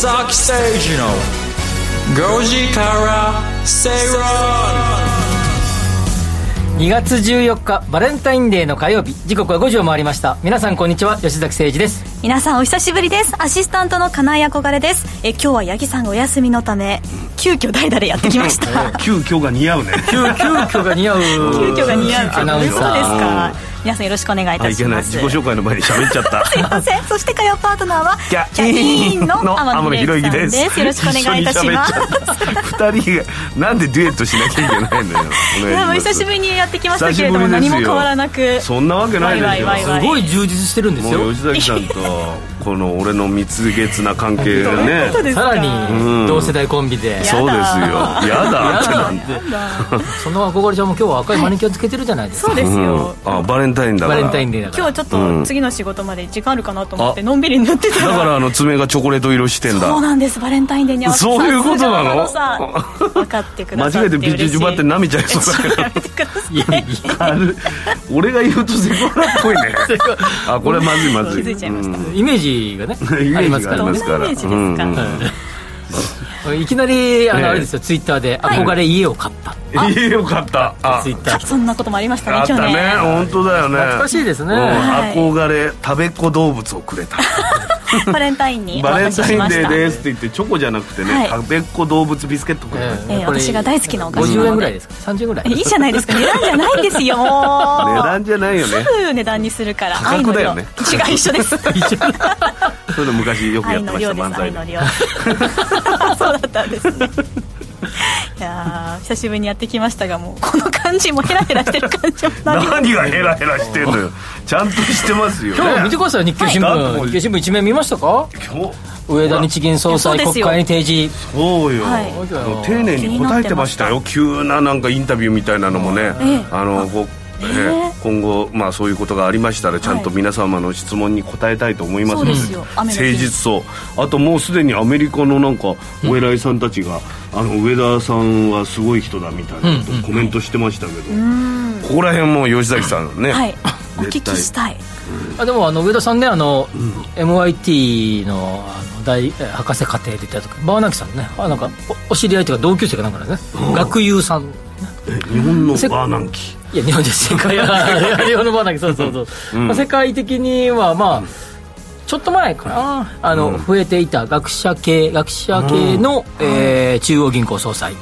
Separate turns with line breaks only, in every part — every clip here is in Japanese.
崎誠二の5時から正論
2月14日バレンタインデーの火曜日。時刻は5時を回りました。皆さんこんにちは。吉崎誠二です。
皆さんお久しぶりです。アシスタントの金井憧れです。え今日は八木さんがお休みのため急遽代打でやってきました。
急遽が似合うね。
急急遽が似合う。
急遽が似合う。
アナウンサ
そうです
ー
か皆さんよろしくお願いいた
あいけない。
します
自己紹介の前に喋っちゃった。
すいません。そして火曜パートナーは
キャ
キャインの
の
天野ひろゆきさん
天野
です。よろしくお願いいたします。
二人がなんでデュエットしなきゃいけないのよ。お
い 久しぶりにやってきましたけれども何も変わらなく。
そんなわけないですよ
すごい充実してるんですよ。
もう吉崎さんとこの俺の蜜月な関係がね。
ですか。
さらに
ん。
同世代コンビで。
そうですよ。やだってなんて
その憧れちゃんも今日は赤いマニキュアつけてるじゃないですか、
そうですよ、
うん。あバレンタインだから。
バレンタインデーだから。
今日ちょっと次の仕事まで時間あるかなと思ってのんびり塗ってた
だからあの爪がチョコレート色してんだ。
そうなんですバレンタインデーに合わせて。
そういうことなの？
分かってくだ
間
さって
違えてビチュチュバって舐めちゃいそうだけど
やめてください
いやいや
俺が言うとセコラっぽいねあこれまずいまずい
気づいちゃいました
うん
イメージがねありますから
ージがありますから。
どんなイメージですか
うん。うん。
いきなりあの、
ええ。
あれですよツイッターで憧れ家を買った、
いいよかった。あ
ツイッター。
あそんなこともありましたね
あったね。本当だよね。
懐かしいですね、
憧れ食べっ子動物をくれた
バレンタインにお
バレンタインデーですって言ってチョコじゃなくてね、
はい。
食べっ子動物ビスケットくれた、
え
えー私が大好きなお菓子。なので
50円ぐらいですか？30円ぐらい？
いいじゃないですか。値段じゃないんですよ。もう。
値段じゃないよね。
すぐ値段にするから。
価格だよね。
違う一緒です。
そういうの昔よくやってました漫才
の量。そうだったんですねいやー久しぶりにやってきましたがもうこの感じもヘラヘラしてる感じも何
がヘラヘラしてんのよ。ちゃんとしてますよ、ね、
今日見てください日経新聞、
はい。
日経新聞一面見ましたか？
今日。
上田日銀総裁国会に提示。
そうよ、
はい。
丁寧に答えてましたよ。急ななんかインタビューみたいなのもね、
ええ。
あのこうええ今後、まあ、そういうことがありましたらちゃんと皆様の質問に答えたいと思いますので,、
そうですよ。雨の日。
誠実そう。あともうすでにアメリカのなんかお偉いさんたちが、あの上田さんはすごい人だみたいなことをコメントしてましたけど、ここら辺も吉崎さんね、
はい。お聞きしたい。
あでもあの上田さんねあの、MIT のあの大え博士課程で言った時バーナキさんねあなんかおお知り合いというか同級生かなんかですね、学友さん。
日本のバ
せ
ーナンキ
いや日本で世界は日本のそうそうそう、まあ、世界的にはまあ、ちょっと前かなあの、増えていた学者系学者系の、えー中央銀行総裁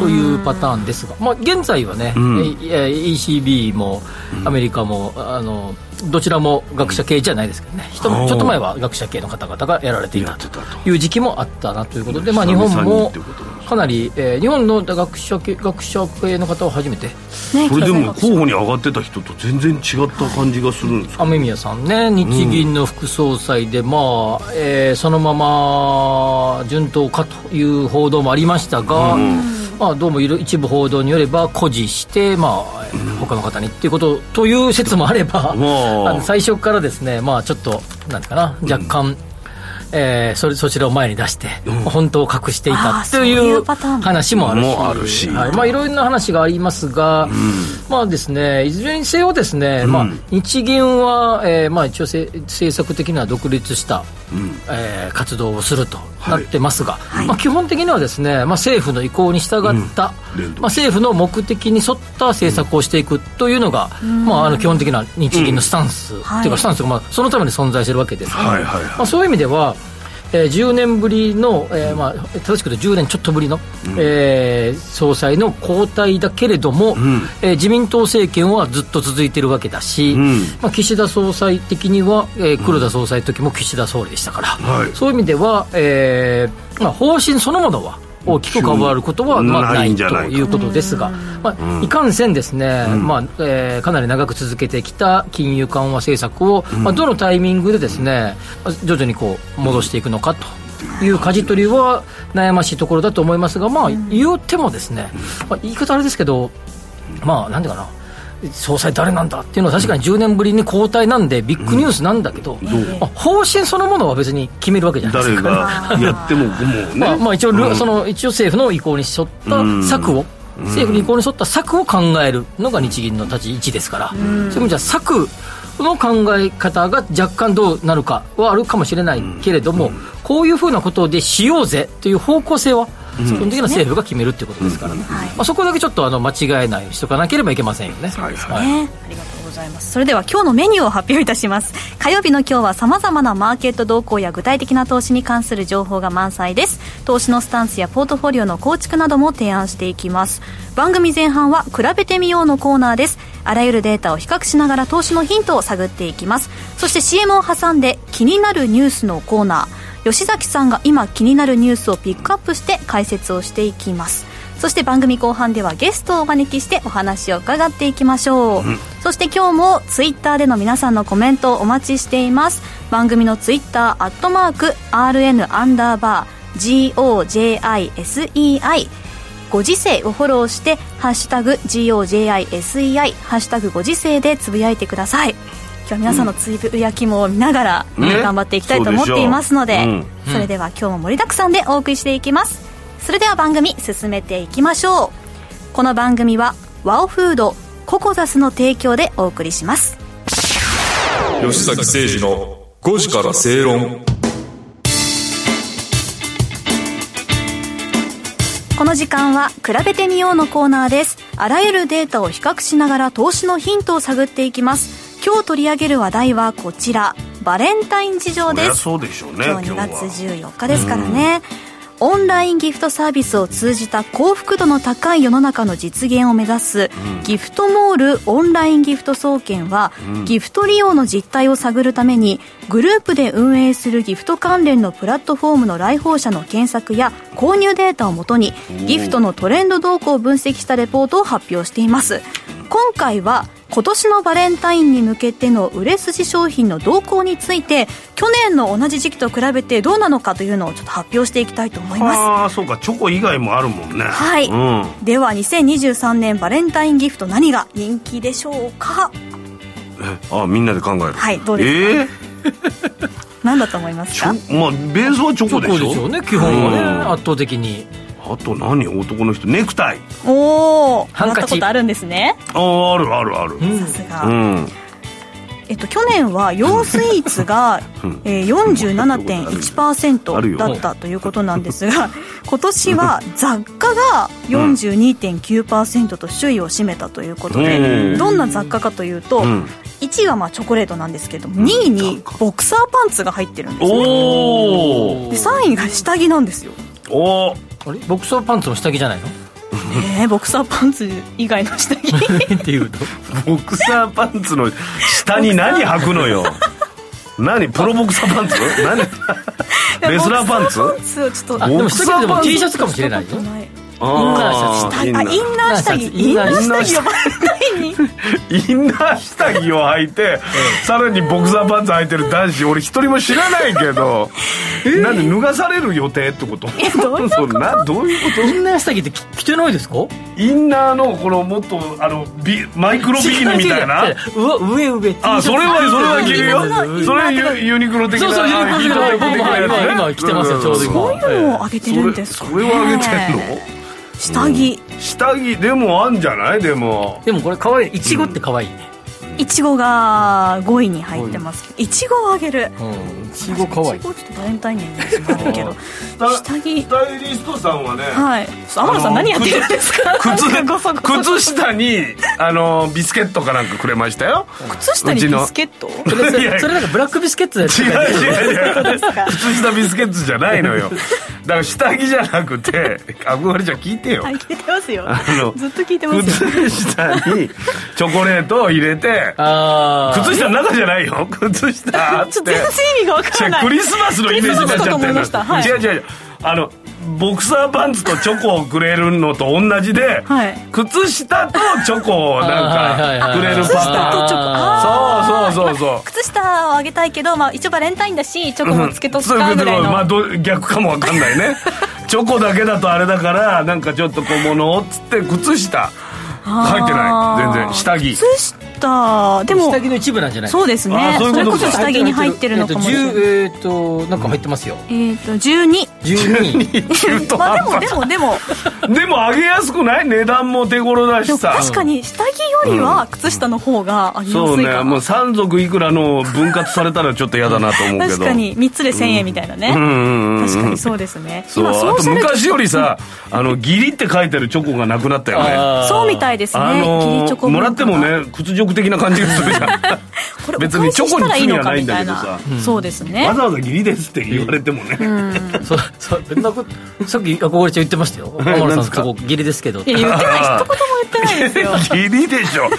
というパターンですが、まあ、現在はね、
ん。
えー ECB もアメリカもあのどちらも学者系じゃないですけどね。ちょっと前は学者系の方々がやられていた
と
と。いう時期もあったなということで、まあ、日本もかなり、えー日本の学者系学者系の方は初めて。
ね
それでも候補に上がってた人と全然違った感じがするんですか？
雨宮さんね。日銀の副総裁で、まあ、えーそのまま順当かという報道もありましたが、まあ、どうもいる一部報道によれば誇示して、まあ、他の方にっていうことという説もあれば、
わあ。
最初からですね、まあ、ちょっとなんていうかな若干、えーそれそちらを前に出して、本当を隠していたと
い
いう
うパターンも。
話もあるし。
もあるし。
はい。まあ、いろいろな話がありますが、まあですね、いずれにせよですね、まあ、日銀は、えーまあ、一応せ政策的には独立した、えー活動をするとなってますが、まあ、基本的にはですね、まあ、政府の意向に従った、
連動。
まあ、政府の目的に沿った政策をしていくというのが、まあ、あの基本的な日銀のスタンス、
はい。
というかスタンスが、まあ、そのために存在しているわけです、
はいはいはい。
まあ、そういう意味では、えー10年ぶりの、えーまあ、正しく言うと10年ちょっとぶりの、えー総裁の交代だけれども、えー自民党政権はずっと続いているわけだし、
ん。
まあ、岸田総裁的には、えー黒田総裁の時も岸田総理でしたから、
はい。
そういう意味では、えーまあ、方針そのものは大きく変わることは、まあ、
な
ないということですが、まあ、いかんせんですね、まあえーかなり長く続けてきた金融緩和政策を、まあ、どのタイミングでですね、まあ徐々にこう戻していくのかと。いう舵取りは悩ましいところだと思いますが、まあ、言うてもですね、まあ、言い方あれですけど、まあ、なんていうかな、総裁誰なんだっていうのは確かに10年ぶりに交代なんでビッグニュースなんだけど、まあ方針そのものは別に決めるわけじゃないです
誰
か。
がやってももうね、
まあ、まあ一応ル、
うん。
その一応政府の意向に沿った策を、政府の意向に沿った策を考えるのが日銀の立ち位置ですから、そういう意味じゃ策その考え方が若干どうなるかはあるかもしれないけれども、こういうふうなことでしようぜという方向性は基本的な政府が決めるっていうことですから、まあ、そこだけちょっとあの間違えないようにしとかなければいけませんよね。
そうですね、はい、ありがとうございます。それでは今日のメニューを発表いたします。火曜日の今日はさまざまなマーケット動向や具体的な投資に関する情報が満載です。投資のスタンスやポートフォリオの構築なども提案していきます。番組前半は比べてみようのコーナーです。あらゆるデータを比較しながら投資のヒントを探っていきます。そして CM を挟んで気になるニュースのコーナー吉崎さんが今気になるニュースをピックアップして解説をしていきます。そして番組後半ではゲストをお招きしてお話を伺っていきましょう、うん、そして今日もツイッターでの皆さんのコメントをお待ちしています。番組のツイッターアットマーク RN アンダーバー GOJISEI ご時世をフォローして「ハッシュタグ #GOJISEI」「ハッシュタグご時世」でつぶやいてください今日は皆さんのつぶやきも見ながら、頑張っていきたいと思っていますので、ねそれでは今日も盛りだくさんでお送りしていきます。それでは番組進めていきましょう。この番組はワオフードココザスの提供でお送りします。
吉崎誠二の5時から正論。
この時間は比べてみようのコーナーです。あらゆるデータを比較しながら投資のヒントを探っていきます今日取り上げる話題はこちら。バレンタイン事情です。
そうでしょうね
今日2月14日ですからね、オンラインギフトサービスを通じた幸福度の高い世の中の実現を目指す、うん、ギフトモールオンラインギフト総研は、うん、ギフト利用の実態を探るためにグループで運営するギフト関連のプラットフォームの来訪者の検索や購入データをもとにギフトのトレンド動向を分析したレポートを発表しています。今回は今年のバレンタインに向けての売れ筋商品の動向について去年の同じ時期と比べてどうなのかというのをちょっと発表していきたいと思います。
ああそうかチョコ以外もあるもんね。
はい、うん、では2023年バレンタインギフト何が人気でしょうか？
えあみんなで考える。
はいどうですか？えー、何だと思いますか？
まあベースはチョコでしょ？
チョコでしょうね基本はね、圧倒的に
あと何男の人？ネクタイ。
おおハンカチ。あるんですね。
あああるあるある。
さすが、うん。えっと、去年は洋スイーツが、えー、47.1%だったということなんですが 今年は雑貨が42.9%と首位を占めたということで、どんな雑貨かというと、1位はまあチョコレートなんですけども2位にボクサーパンツが入ってるんですねで3位が下着なんですよ。
お
あれ？ボクサーパンツも下着じゃないの？
えー、ボクサーパンツ以外の下着？
っていうと？
ボクサーパンツの下に何履くのよ？何？プロボクサーパンツ？何？レスラーパンツ？パン
ツちょっと
でも下着でも T シャツかもしれないよ
あインナー下着インナー下着を
に。インナー下着を履いてさらにボクサーパンツ履いてる男子俺一人も知らないけどなんで脱がされる予定ってこと？
えどういうこと？な
どういうこと？インナー下着って着てないですか？
インナーのこのもっとあのビマイクロビキニみたいな？
上上
あそれはそれは着る。よそれユユニクロ的な
そうそうユニクロ的な今着てますよちょうど今。
そういうのをあげてるんですか
それをあげてんの？
下着、
下着でもあんじゃない？でも。
でもこれかわい。いいちごってかわいいね
いちごが5位に入ってますけどいちごをあげる。
いちごかわい。い
ちょっとバレンタインのイメージもけど下着。
スタイリストさんはね
はい。天野さん何やってるんですか？
靴靴下にあのビスケットかなんかくれましたよ。
靴下にビスケット？
それそれなんかブラックビスケットだよ
違う違う違う。靴下ビスケットじゃないのよ。だから下着じゃなくて憧れちゃん聞いてよ。
聞いてますよ。ずっと聞いてますよ。
靴下にチョコレートを入れて靴下の中じゃないよ。靴下。
ちょっと全然意味が分からない。
クリスマスのイメージになっちゃってる、はい、違う違う違う。あのボクサーパンツとチョコをくれるのと同じで、はい、靴下とチョコをなんかくれるパターン。そうそうそうそう。
靴下をあげたいけど、まあ、一応バレンタインだしチョコもつけとくかぐらいの、
まあ、ど逆かも分かんないね。チョコだけだとあれだからなんかちょっと小物をっつって靴下入ってない。全然。下着。
靴下。でも
下着の一部なんじゃない？
そうですね。それこそ下着に入ってるのかもしれない
えっとなんか入ってますよ。
えっと12
12
まあでもでもでも。
でも上げやすくない？値段も手頃だしさ。
確かに下着よりは靴下の方が上げやすいかな、そうね。
もう3足いくらの分割されたらちょっと嫌だなと思うけど。
確かに3つで1000円みたいなね、うん、確かにそうですね。
そう。あと昔よりさ あのギリって書いてるチョコがなくなったよね。
そうみたいですね、あの
ー、もらってもね屈辱的な感じがするじゃん。
これ別にチョコに罪はないんだけどさ、うん、そうですね。
わざわざギリですって言われてもね、うん、
そうそうさっき憧れちゃん言ってましたよ。天野さんそこギリですけど。
言ってない。一言も言ってないですよ。
ギリでしょ。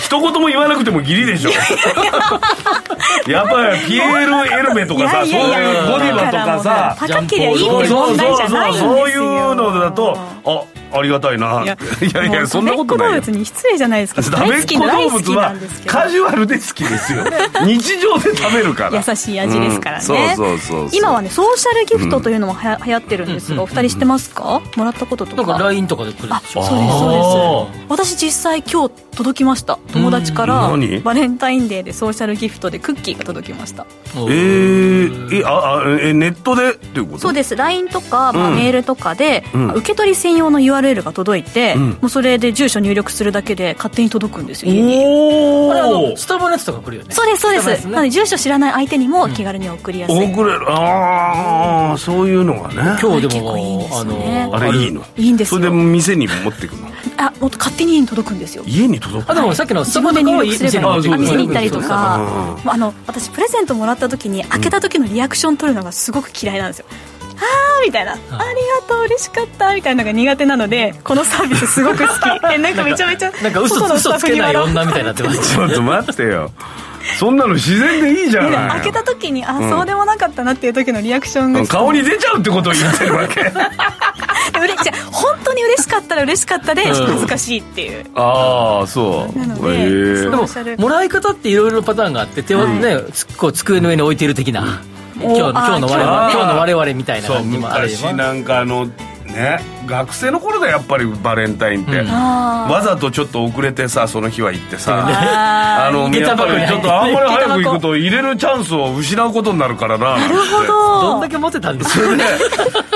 一言も言わなくてもギリでしょ。やっぱりピエール・エルメとかさそういうゴディバとかさ
高けりゃいいって問題じゃないんですよ。
そういうのだとあありがたいな。いやいやそんなことない
動物に失礼じゃないですか。
ダメっ子動物はカジュアルで好きですよ。日常で食べるから。
優しい味ですからね、
そうそうそう
今はねソーシャルギフトというのもはや、流行ってるんですがお二人知ってますか？もらったこととか。
なんか LINE とかで来る
あそうですそうです。私実際今日届きました。友達からバレンタインデーでソーシャルギフトでクッキーが届きました。
えー、えああえネットでっていうこと？
そうです。LINE とか、まあ、メールとかで、受け取り専用の URL が届いて、もうそれで住所入力するだけで勝手に届くんですよ家に。
おあれあのスタバのやつとか来るよね。
そうですそうです、ね、なので住所知らない相手にも気軽に送りやすい、
送れる。ああそういうのがね。
今日でも、
ね、あの
あれいいの？
いいんです
それで店に持ってくの？
あもっと勝手に家に届くんですよ。
家に届く
あでもさっきの
スマホで入力すれば店に行ったりとか。あの私プレゼントもらった時に開けた時のリアクション取るのがすごく嫌いなんですよ、ああみたいな、あ。りがとう嬉しかったみたいなのが苦手なのでこのサービスすごく好き。えなんかめちゃめちゃ
なんか嘘嘘つけない女みたいになってます。
ちょっと待ってよ。そんなの自然でいいじゃない。
開けた時にあ、そうでもなかったなっていう時のリアクションが
顔に出ちゃうってことを言ってるわけ。
うれじゃ本当に嬉しかったら嬉しかったで恥ずかしいっていう、
うん、ああそう。なので、え
ー、でももらい方っていろいろパターンがあって手をね、はい、こう机の上に置いている的な今日の今日の我々今日の我々みたいな感じもあれば
昔なんかあのね学生の頃だやっぱりバレンタインって、うん、わざとちょっと遅れてさその日は行ってさ。あのやっぱりちょっとあんまり早く行くと入れるチャンスを失うことになるからな
なるほど。
どんだけ持ってたんですよ
ね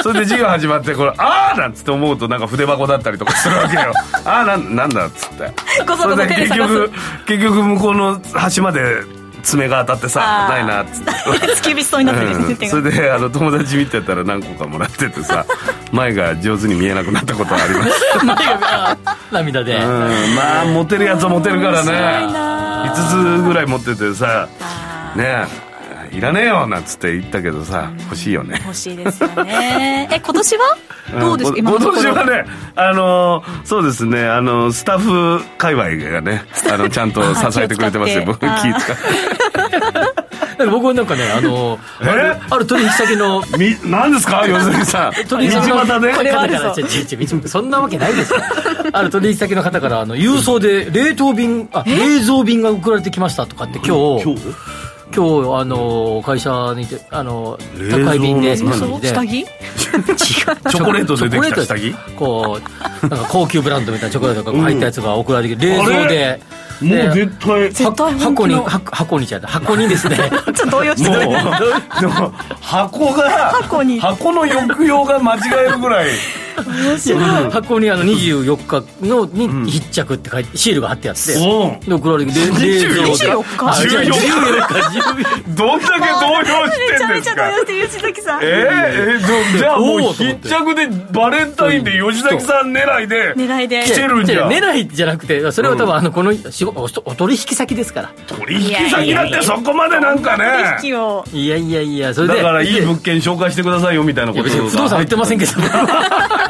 それで授業始まってこれああなんつって思うとなんか筆箱だったりとかするわけよ。ああなんなんだっつって。それで結局結局向こうの端まで爪が当たってさないなっつって。
突きびそうになってる、
うん、それであの友達見てたら何個かもらっててさ 前が上手に見えなくなったことはあります。前
が涙で、う
ん、まあモテるやつはモテるからね。5つぐらい持っててさねいらねえよなんつって言ったけどさ、欲しいよね。
欲しいですよね。え今年は？どうですか、
今年はねあのそうですねあのスタッフ界隈がねあのちゃんと支えてくれてますよ。僕気使って。
僕はなんかね、あの、え？ある取引先の。
み、何ですか？吉崎さん。取引先の方で？
これはか？ら
そんなわけないですよ。ある取引先の方から、あの、郵送で冷凍便、あ、冷蔵便が送られてきましたとかって今日。今日？今日あの会社にてあの宅配便で
下着？違う
チョコレートでできた下着？
こうなんか高級ブランドみたいなチョコレートが入ったやつが送られてきて冷蔵で。
もう絶対
絶対
箱に箱にちゃった箱にですね。ちょ
っと動揺してる。
箱が箱に。箱の抑揚が間違えるぐらい
箱にあの24日のに必着って書いてシールが貼ってあって。で送られて
冷
蔵で24日？14日？どんだけ動揺してんですか？めちゃめちゃ動揺して吉崎さん。えー、じゃあもう必着でバレンタインで吉崎さん狙いで狙いで。来てるんじゃ。
狙いじゃなくてそれは多分あのこの仕事お取引先ですから。
取引先だってそこまでなんかね。
取引を。いやいやいやそれで。
だからいい物件紹介してくださいよみたいなこと。
不動産言ってませんけど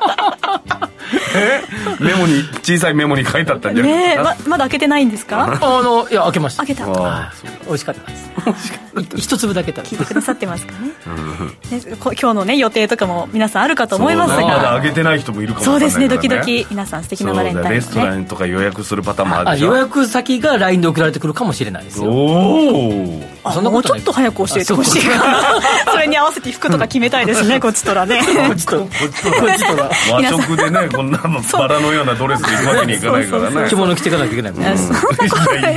メモに小さいメモに書いてあったんじゃない
ですか、ね、ままだ開けてないんですか？
あのいや開けました。
開けた。
美味しかったです。一粒だけ
聞いてくださってますかね。ね今日のね予定とかも皆さんあるかと思いますが。
まだ開けてない人もいるかも
そうですねドキドキ。皆さん素敵なバレンタイン、ね、
レストランとか予約するパターンもある予
約先が LINE で送られてくるかもしれないですよ。
お
おそんなもうちょっと早く教えてほしい。それに合わせて服とか決めたいですねこっちとらね。
こっちとら。和食でねこんなバラのようなドレスで行くわけにいかないからね。
着物着ていかなきゃいけないもんね、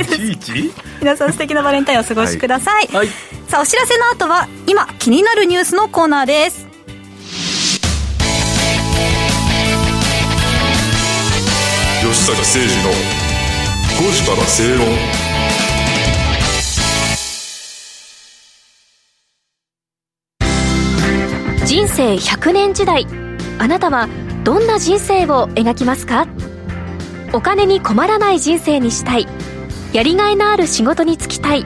いちいち
皆さん素敵なバレンタインをお過ごしください、
はい、
さあお知らせの後は今気になるニュースのコーナーです。
吉坂誠二の5時から正論。
人生100年時代。あなたはどんな人生を描きますか？お金に困らない人生にしたい。やりがいのある仕事に就きたい。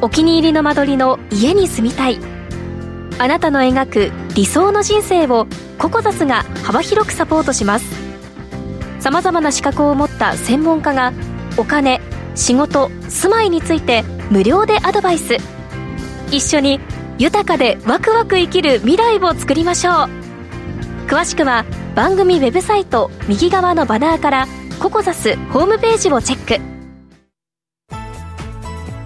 お気に入りの間取りの家に住みたい。あなたの描く理想の人生をココザスが幅広くサポートします。さまざまな資格を持った専門家がお金仕事住まいについて無料でアドバイス。一緒に豊かでワクワク生きる未来を作りましょう。詳しくは番組ウェブサイト右側のバナーからココザスホームページをチェック。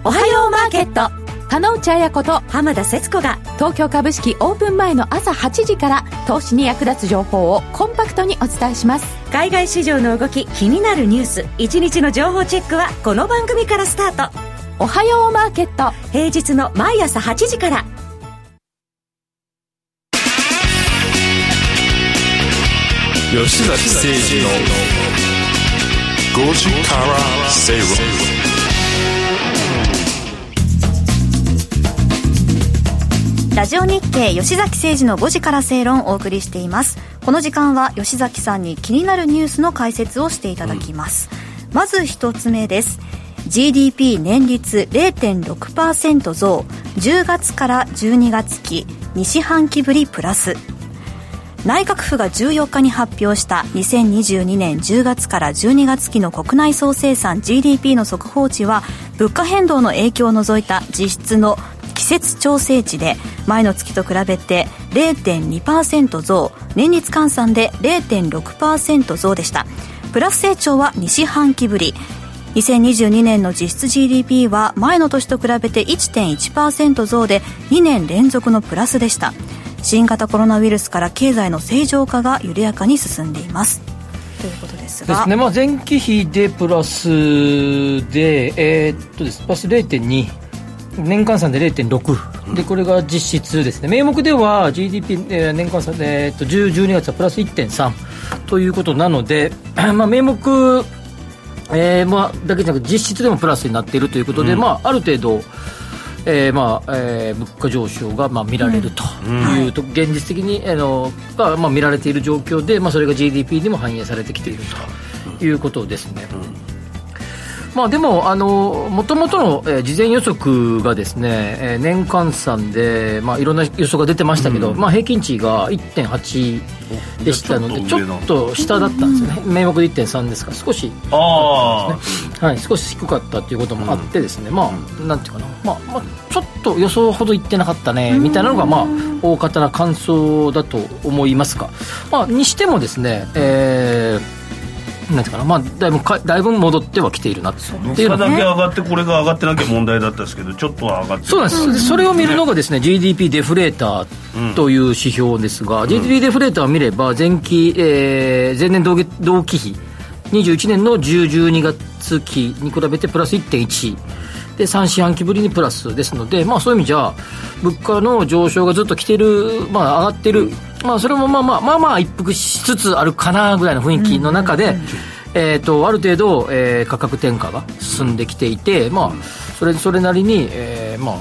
おはようマーケット。加納内彩子と浜田節子が東京株式オープン前の朝8時から投資に役立つ情報をコンパクトにお伝えします。
海外市場の動き気になるニュース1日の情報チェックはこの番組からスタート。
おはようマーケット。
平日の毎朝8時から
吉崎誠二の5時から正論
ラジオ日経吉崎誠二の5時から正論をお送りしています。この時間は吉崎さんに気になるニュースの解説をしていただきます、うん、まず一つ目です。GDP 年率0.6%増。10月から12月期。2四半期ぶりプラス。内閣府が14日に発表した2022年10月から12月期の国内総生産 GDP の速報値は物価変動の影響を除いた実質の季節調整値で前の月と比べて0.2%増年率換算で0.6%増でした。プラス成長は2四半期ぶり。2022年の実質 GDP は前の年と比べて1.1%増で2年連続のプラスでした。新型コロナウイルスから経済の正常化が緩やかに進んでいます。ということですが。
ですね、まあ、前期比でプラスで、えー、っとです。プラス0.2年換算で0.6、でこれが実質ですね、名目では GDP、えー、年換算で、えー、っと10、12月はプラス1.3ということなので、まあ、名目、えーまあ、だけじゃなく実質でもプラスになっているということで、うん、まあ、ある程度、えーまあえー、物価上昇が、まあ、見られると。いうと、うん、現実的に、あのが、まあ、見られている状況で、まあ、それが GDP にも反映されてきているということですね。うん。まあ、でも、あのもともとの、えー、事前予測がですね、えー、年換算で、まあ、いろんな予測が出てましたけど、うん、まあ、平均値が1.8でしたので、ちょっと下だったんですよね、名目で1.3ですから、少し。低かったですね、はい、少し低かったということもあってですね、うん、まあ、なんていうかな、まあまあ、ちょっと予想ほどいってなかったね、みたいなのが、まあ、大方な感想だと思いますが、まあ、にしてもですね、えー、なんていうかな、まあ、だいぶかだいぶ戻ってはきているなっていう
のだけ上がってこれが上がってなきゃ問題だったんですけどちょっとは上がって
そうなんです。それを見るのがですね GDP デフレーターという指標ですが、うん、GDP デフレーターを見れば前期、えー、前年同同期比21年の10、12月期に比べてプラス1.1で3四半期ぶりにプラスですので、まあ、そういう意味じゃ物価の上昇がずっと来てる、まあ、上がってる、まあ、それもまあまあまあまあ一服しつつあるかなぐらいの雰囲気の中で、えーと、ある程度、えー、価格転嫁が進んできていて、まあ、それそれなりに、えーまあ、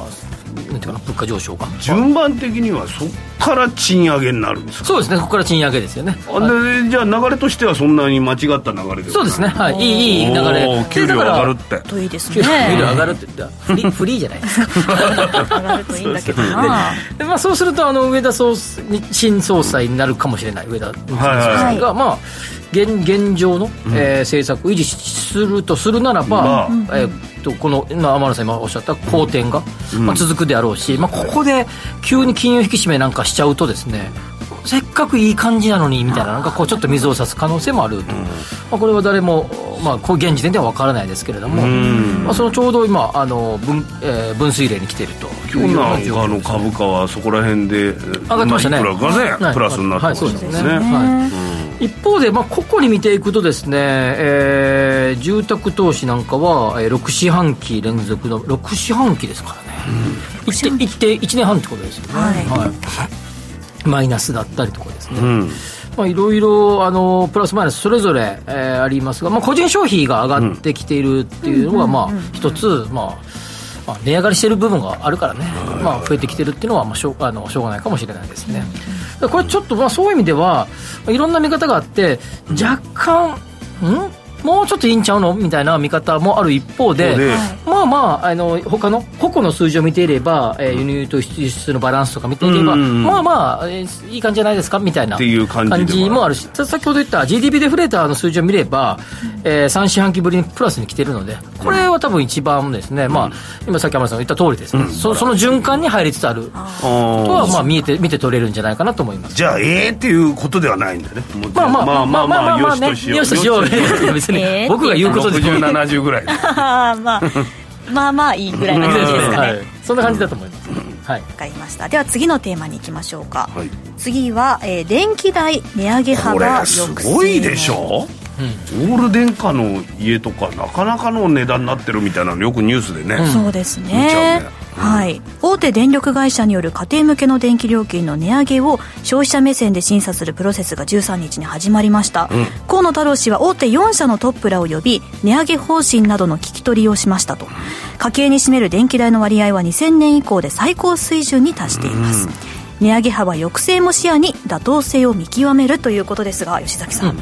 なんていうかな物価上昇が。
順番的にはそこから賃上げになるんですか？
そうですねここから賃上げですよね。
あで、じゃあ流れとしてはそんなに間違った流れで
そうですねはい。いいいい流れ。
給料上がるって。
といいですね。
給料上がるってフリ フリーじゃないですか。
上がるといいんだけどな。
で、まあ、そうするとあの上田総新総裁になるかもしれない上田総裁が、はい、まあ現現状の、うん、えー、政策を維持するとするならば、うん、えー、とこの今天野さん今おっしゃった好転が、うん、まあ、続くであろうし、まあ、ここで急に金融引き締めなんかしちゃうとですねせっかくいい感じなのにみたいななんかこうちょっと水を差す可能性もあると、まあ、これは誰も、まあ、現時点では分からないですけれども、まあ、そのちょうど今あの分,、えー、分水嶺に来ていると。
今日なんの株価はそこら辺で
上がってましたね。
いくらかね、はい、プラスになってまはい、そうですね、はい
一方で、まあ、個々に見ていくとですね、えー、住宅投資なんかは、えー、6四半期連続の6四半期ですからね、うん、1, 1, 1年半ってことですよね、はい、はい、マイナスだったりとかですね、うん。まあ、いろいろあのプラスマイナスそれぞれ、えー、ありますが、まあ、個人消費が上がってきているっていうのが、まあ、一つ、まあ、まあ、値上がりしている部分があるからね、まあ、増えてきてるっていうのは、まあ、しょうあのしょうがないかもしれないですね。これちょっと、まあ、そういう意味ではいろんな見方があって若干ん？もうちょっといいんちゃうの？みたいな見方もある一方で、まあまあ、あの他の個々の数字を見ていれば、えー、輸入と輸出のバランスとか見ていれば、まあまあ、えー、いい感じじゃないですか？みたいな感じもあるし、先ほど言った GDP デフレーターの数字を見れば、えー、3四半期ぶりにプラスに来てるので、これは多分一番ですね、まあ、今さっき天野さんが言った通りですね、そその循環に入りつつあるとは、まあ、見えて見て取れるんじゃないかなと思います。
じゃあ、ええー、っていうことではないんだね、
まあまあまあまあまあまあ、よしとしよう、別に、僕が言うことで
6070ぐらい。
まあまあまあいいぐらいな感じですかね、はい、
そんな感じだと思います、
はい、分かりました。では次のテーマにいきましょうか、はい、次は、えー、電気代値上げ幅
すごいでしょ？うん、オール電化の家とかなかなかの値段になってるみたいなのよくニュースでね、
うん、そうですね。はい、大手電力会社による家庭向けの電気料金の値上げを消費者目線で審査するプロセスが13日に始まりました、うん、河野太郎氏は大手4社のトップらを呼び値上げ方針などの聞き取りをしましたと。家計に占める電気代の割合は2000年以降で最高水準に達しています、うん、値上げ幅抑制も視野に妥当性を見極めるということですが吉崎さん、うん、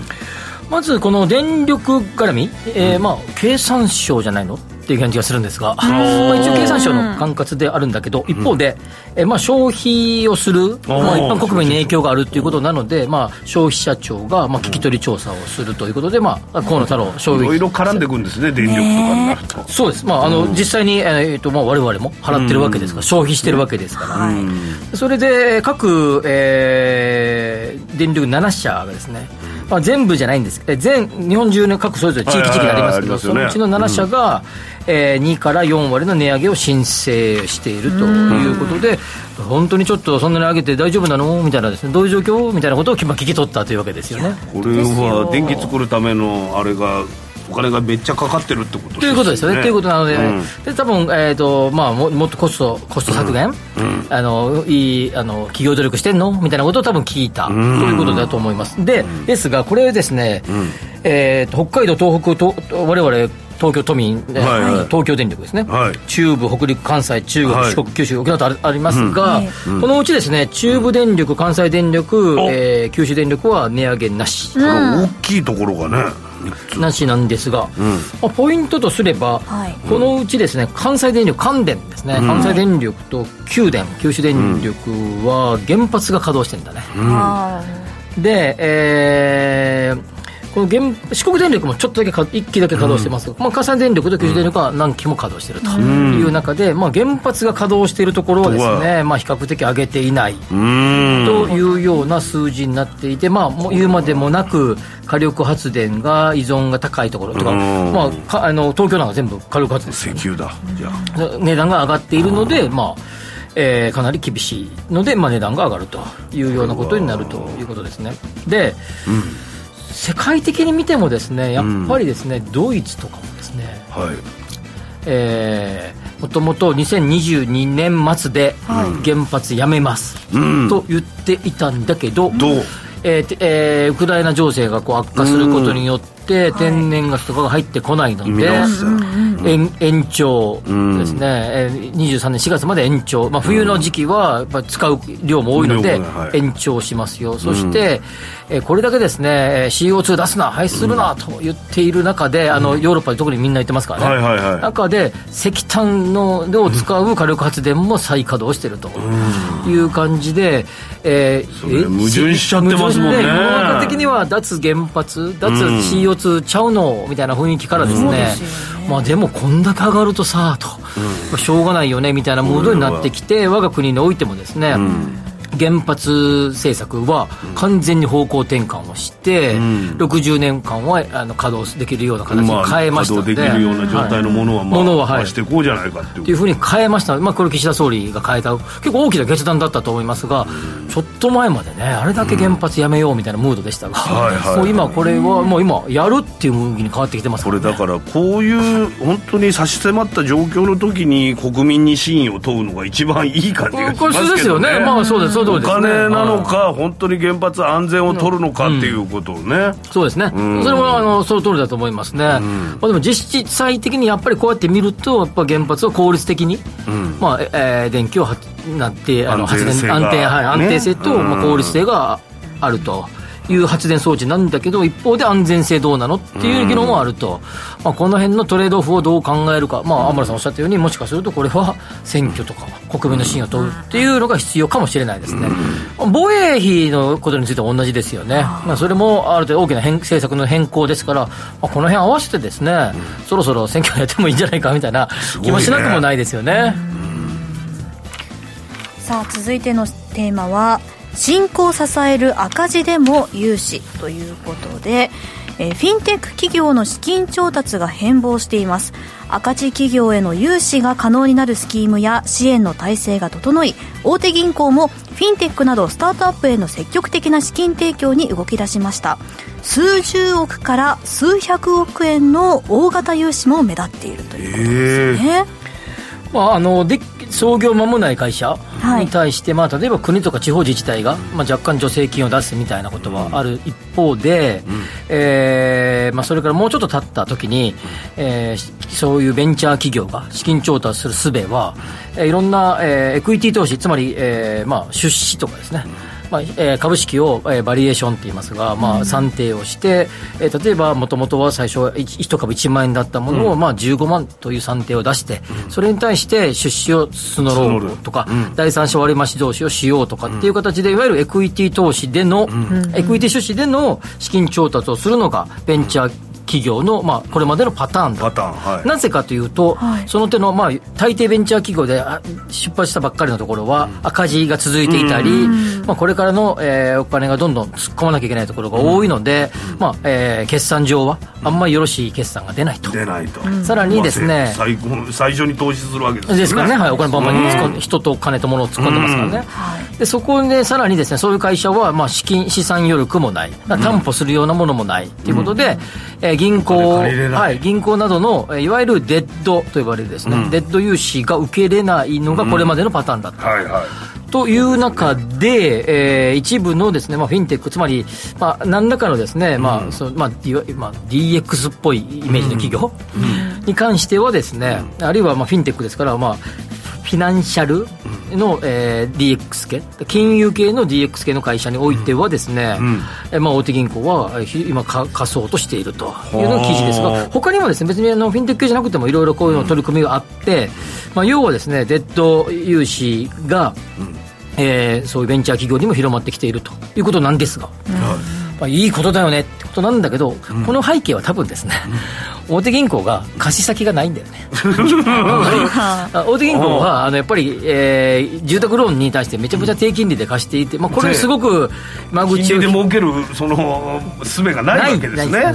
まずこの電力絡み、えーまあ、経産省じゃないの？っていう感じがするんですが、まあ、一応経産省の管轄であるんだけど、一方で、えまあ、消費をする、まあ、一般国民に影響があるということなので、まあ、消費者庁が、まあ、聞き取り調査をするということで、まあ、河野太郎
消費いろいろ絡んでいくんですね、電力とかになると。
そうです、まあ、あの実際に、えーとまあ、我々も払ってるわけですから、消費してるわけですから、それで各、えー、電力7社がですね、まあ、全部じゃないんです。けど全日本中の各それぞれ地域地域でありますけど、そのうちの7社が、うん、えー、2から4割の値上げを申請しているということで、本当にちょっとそんなに上げて大丈夫なの？みたいなですね。どういう状況？みたいなことを聞き取ったというわけですよね。
これは電気作るためのあれがお金がめっちゃかかってるってことですね。と
いうことですよね。ということなので、うん、で多分えっ、ー、とまあももっとコストコスト削減、うん、あのいいあの企業努力してんの？みたいなことを多分聞いた、ということだと思います。で、ですがこれですね、えっ、ー、と北海道東北と我々東京都民、はいはい、東京電力ですね、はい、中部、北陸、関西、中国、はい、四国、九州、沖縄とありますが、うん、このうちですね中部電力、関西電力、うん、えー、九州電力は値上げなし、
うん、大きいところがね
なしなんですが、うん、まあ、ポイントとすれば、はい、このうちですね関西電力関電ですね、うん、関西電力と九電九州電力は原発が稼働してるんだね、うん、で、えー、この原四国電力もちょっとだけか1機だけ稼働してます、うん、まあ、火山電力と九州電力は何機も稼働しているという中で、まあ、原発が稼働しているところはですね、まあ、比較的上げていない。というような数字になっていて、まあ、もう言うまでもなく火力発電が依存が高いところとか、まあ、かあの東京なんか全部火力発電
石油だ。じゃ
あ。値段が上がっているので、まあえー、かなり厳しいので、まあ、値段が上がるというようなことになるということですね。で、うん世界的に見てもですねやっぱりですね、うん、ドイツとかもですね、はい。えー、もともと2022年末で原発やめます、うん、と言っていたんだけど、う？ん、えーえー、ウクライナ情勢がこう悪化することによって、天然ガスとかが入ってこないので、延延長ですね、うん、23年4月まで延長、まあ、冬の時期はやっぱ使う量も多いので、延長しますよ、そして、えこれだけですね CO2 出すな、排出するなと言っている中で、あのヨーロッパで特にみんな言ってますからね、はいはいはい、中で石炭のを使う火力発電も再稼働しているという感じで、
えー、矛盾しちゃってますもんね。世の
中的には脱原発、脱 CO2 ちゃうのみたいな雰囲気からですね、うん、まあ、でもこんだけ上がるとさと、うん、しょうがないよねみたいなモードになってきて、我が国においてもですね、うん原発政策は完全に方向転換をして、うん、60年間はあの稼働できるような形に変えました。ので、
まあ、稼働できるような状態のものは、まあ、ものは、はい、していこうじゃないかって
いう。ふうに変えました、まあ、これ岸田総理が変えた結構大きな決断だったと思いますが、うん、ちょっと前までねあれだけ原発やめようみたいなムードでしたが、うん、もう今これはもう今やるっていうムードに変わってきてます
から、ね、これだからこういう本当に差し迫った状況の時に国民に真意を問うのが一番いい感じがしますけどね。ですよね。
まあそうです、そうです、
ね、お金なのか、本当に原発安全を取るのかっていうことをね。うん、
そうですね。うん、それもあのその通りだと思いますね。うん、まあでも実際的にやっぱりこうやって見ると、やっぱ原発を効率的に、まあえー、電気をはなってあの発電安定はい安定性と、まあ効率性があると。いう発電装置なんだけど、一方で安全性どうなのっていう議論もあると、まあ、この辺のトレードオフをどう考えるか、まあ、天野さんおっしゃったように、もしかするとこれは選挙とか、国民の信を問うっていうのが必要かもしれないですね。防衛費のことについては同じですよね、まあ、それもある程度大きな変政策の変更ですから、まあ、この辺合わせてですね、そろそろ選挙やってもいいんじゃないかみたいな気もしなくもないですよね。
さあ続いてのテーマは進行を支える赤字でも融資ということで、え、フィンテック企業の資金調達が変貌しています。赤字企業への融資が可能になるスキームや支援の体制が整い大手銀行もフィンテックなどスタートアップへの積極的な資金提供に動き出しました。数十億から数百億円の大型融資も目立っているということですね、
えー、まあ、あので創業間もない会社に対して、はい、まあ、例えば国とか地方自治体が、まあ、若干助成金を出すみたいなことはある一方で、うん、えー、まあ、それからもうちょっと経った時に、えー、そういうベンチャー企業が資金調達する術は、えー、いろんな、えー、エクイティ投資つまり、えーまあ、出資とかですね、まあえー、株式を、えー、バリエーションって言いますが、まあ、算定をして、えー、例えばもともとは最初は 1, 株1万円だったものを、うん、まあ、15万という算定を出して、うん、それに対して出資を募ろうとか、う。ん、第三者割増投資をしようとかっていう形で、いわゆるエクイティ投資での、エクイティ出資での資金調達をするのがベンチャー企業の、まあ、これまでのパターンだ。パはい、なぜかというと、はい、その手の、まあ、大抵ベンチャー企業で出発したばっかりのところは、赤字が続いていたり、まあ、これからの、えー、お金がどんどん突っ込まなきゃいけないところが多いので、まあえー、決算上はあんまりよろしい決算が出ないと。
出ないと。
さらにですね、
最最初に投資するわけです、ね、
ですからね、はい、お金バンバンに突っ込んで、人と金と物を突っ込んでますからね。でそこでさらにですね、そういう会社は、まあ、資金、資産余力もない、担保するようなものもないということで、うん、えー、銀行、はい、銀行などの、いわゆるデッドと呼ばれるですね、うん、デッド融資が受けれないのがこれまでのパターンだった。はいはい。という中で、えー、一部のですね、まあ、フィンテック、つまり、まあ、何らかのですね、うん、まあそのまあまあ、DX っぽいイメージの企業、に関してはですね、あるいはまあフィンテックですから、まあ、フィナンシャルの、えー、DX 系金融系の DX 系の会社においてはですね、うん。えまあ、大手銀行は今か貸そうとしているというのが記事ですが他にもですね別にあのフィンテック系じゃなくてもいろいろこういうの取り組みがあって、まあ、要はですねデッド融資が、えー、そういうベンチャー企業にも広まってきているということなんですが、うん、まあ、いいことだよねとなんだけど、うん、この背景は多分ですね、大手銀行が貸し先がないんだよね。大手銀行はあのやっぱり、えー、住宅ローンに対してめちゃめちゃ低金利で貸していて、まあ、これすごく
間口をで儲けるその術がないわけですね。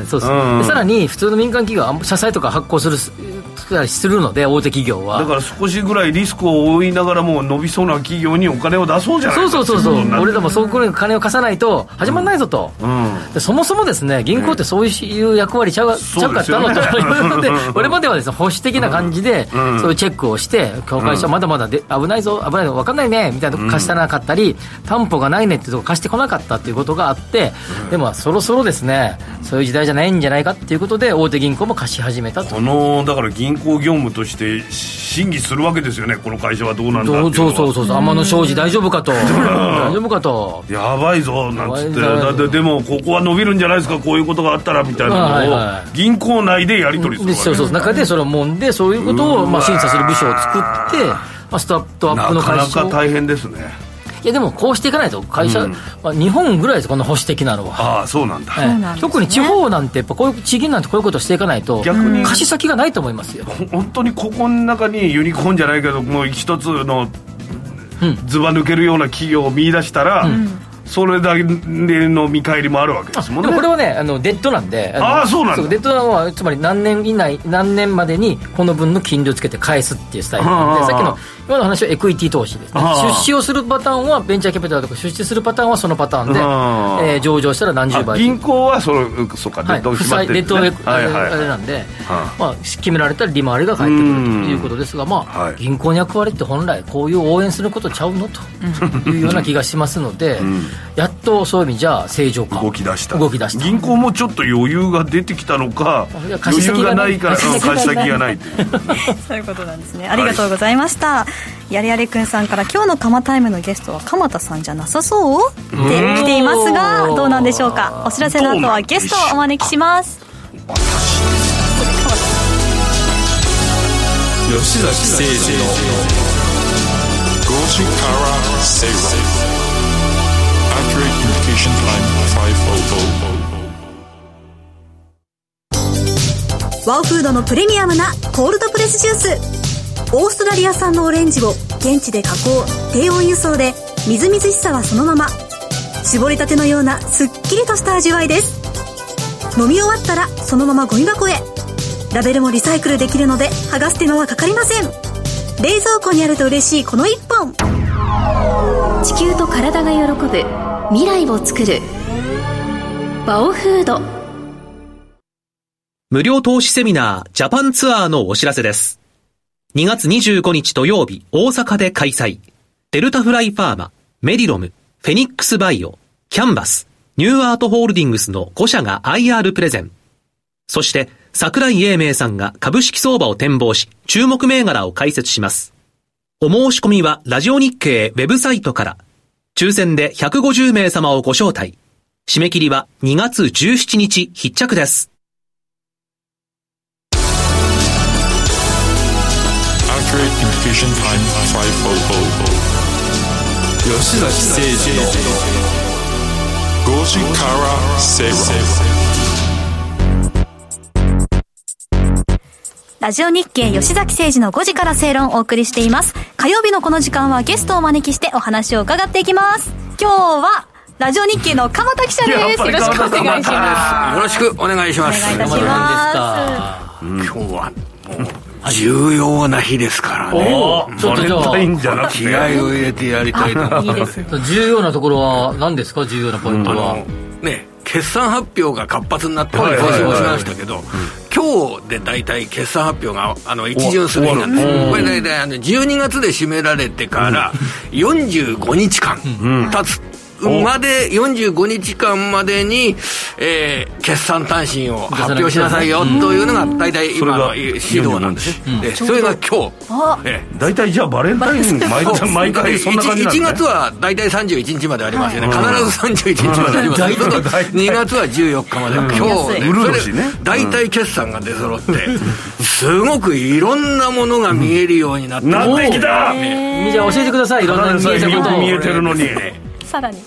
さらに普通の民間企業は社債とか発行するするので大手企業は。
だから少しぐらいリスクを負いながらも伸びそうな企業にお金を出そうじゃない
そうそうそうそう。俺らもそうこ金を貸さないと始まらないぞと、うん。うん、そもそもですね銀行ってそういう役割ちゃう,、ちゃうかったのというのでこれまではですね保守的な感じで、そういうチェックをして教会社まだまだで危ないぞ危ないぞ分かんないねみたいなとこ貸してなかったり、担保がないねってとこ貸してこなかったっていうことがあって、でもそろそろですねそういう時代じゃないんじゃないかっていうことで大手銀行も貸し始めたと。
このだから銀行業務として審議するわけですよね。この会社はどうなんだそう
そうそうそう。天野商事大丈夫かと。大丈夫かと。
やばいぞなんつって。だってでもここは伸びるんじゃないですか。こういうことがあったらみたいなのを銀行内でやり取りする
そうそう中でそれをもんでそういうことをまあ審査する部署を作ってまあスタートアップの会
社なかなか大変ですね
いやでもこうしていかないと会社、うん、まあ、日本ぐらいですこの保守的なのは。
ああそうなんだ、
ええ。特に地方なんてやっぱこういう地銀なんてこういうことしていかないと逆に。貸し先がないと思いますよ。
本当にここの中にユニコーンじゃないけどもう一つのずば抜けるような企業を見出したら、それだけの見返りもあるわけですもんね。
でもこれはねあのデッドなんで
ああそうなんだ。
デッドなのはつまり何年以内何年までにこの分の金利をつけて返すっていうスタイル。なんでさっきの今の話はエクイティ投資ですね。出資をするパターンはベンチャーキャピタルとか出資するパターンはそのパターンで、えー、上場したら何十倍。
銀行はそのそうか
デッド決まってる、ね、はい、デッドあれなんで、まあ、決められたら利回りが返ってくるということですが、まあ、銀行に役割って本来こういう応援することちゃうのというような気がしますので、やっとそういう意味じゃ正常化。
動き出した。
動き出した。
銀行もちょっと余裕が出てきたのか余裕がないから 貸し先がない
そういうことなんですね。ありがとうございました、はい、やれやれくんさんから今日の鎌タイムのゲストは鎌田さんじゃなさそうって来ていますがどうなんでしょうか？お知らせの後はゲストをお招きします。
吉崎誠二の。5時から正論
ワオフードのプレミアムなコールドプレスジュース。オーストラリア産のオレンジを現地で加工低温輸送でみずみずしさはそのまま。絞りたてのようなすっきりとした味わいです。飲み終わったらそのままゴミ箱へ。ラベルもリサイクルできるので剥がす手間はかかりません。冷蔵庫にあると嬉しいこの1本。
地球と体が喜ぶ未来をつくるバオフード
無料投資セミナージャパンツアーのお知らせです。2月25日土曜日大阪で開催。デルタフライファーマ、メディロム、フェニックスバイオ、キャンバス、ニューアートホールディングスの5社が IR プレゼン。そして桜井英明さんが株式相場を展望し、注目銘柄を解説します。お申し込みはラジオ日経ウェブサイトから。抽選で150名様をご招待。締め切りは2月17日必着です。
吉崎誠二の5時から正
ラジオ日経吉崎誠二の5時から正論をお送りしています。火曜日のこの時間はゲストをお招きしてお話を伺っていきます。今日は、ラジオ日経の鎌田記者です。よろしくお願いしま
す。よろしくお願いします。
お願いいたし
ます。今日は、重要な日ですからね。
ちょっとじゃあ、
気合を入れてやりたいと思います。
重要なところは何ですか？重要なポイントは。
ね、決算発表が活発になって今週もしましたけど、今日で大体決算発表があの一巡する日なん。ですこれ大体あの12月で締められてから45日間経つまで45日間までに、えー、決算単身を発表しなさいよというのが大体今の指導なんです、でそれが今日。
大体じゃあバレンタイン毎毎回そんな感じなん
です、ね、1月は大体31日までありますよね、必ず31日まであります。けど、2月は14日まで、今日それ大体決算が出揃って、すごくいろんなものが見えるようになって、
なってきた。
じゃあ教えてください。いろんな見
えてるのに
さらに。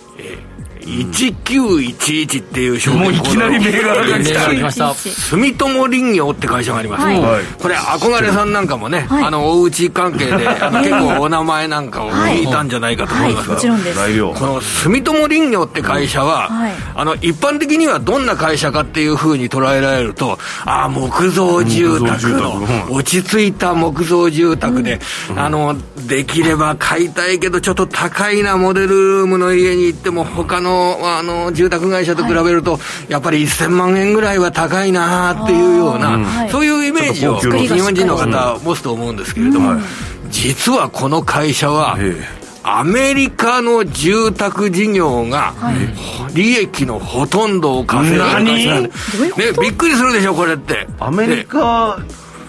1911っていう証
券もういきなり銘柄が
来ました
住友林業って会社があります、はい、これ憧れさんなんかもね、はい、あのおうち関係で あの結構お名前なんかを聞い。たんじゃないかと思いますが、はいはい、もちろんです。この住友林業って会社は、あの一般的にはどんな会社かっていうふうに捉えられるとああ木造住宅の落ち着いた木造住宅で、うん、あのできれば買いたいけどちょっと高いなモデルルームの家に行っても他のあの住宅会社と比べると、はい、やっぱり1000万円ぐらいは高いなっていうような、そういうイメージを日本人の方持つと思うんですけれども、実はこの会社は、アメリカの住宅事業が利益のほとんどを稼いでる会社なんで、ね、びっくりするでしょこれって。
アメリカ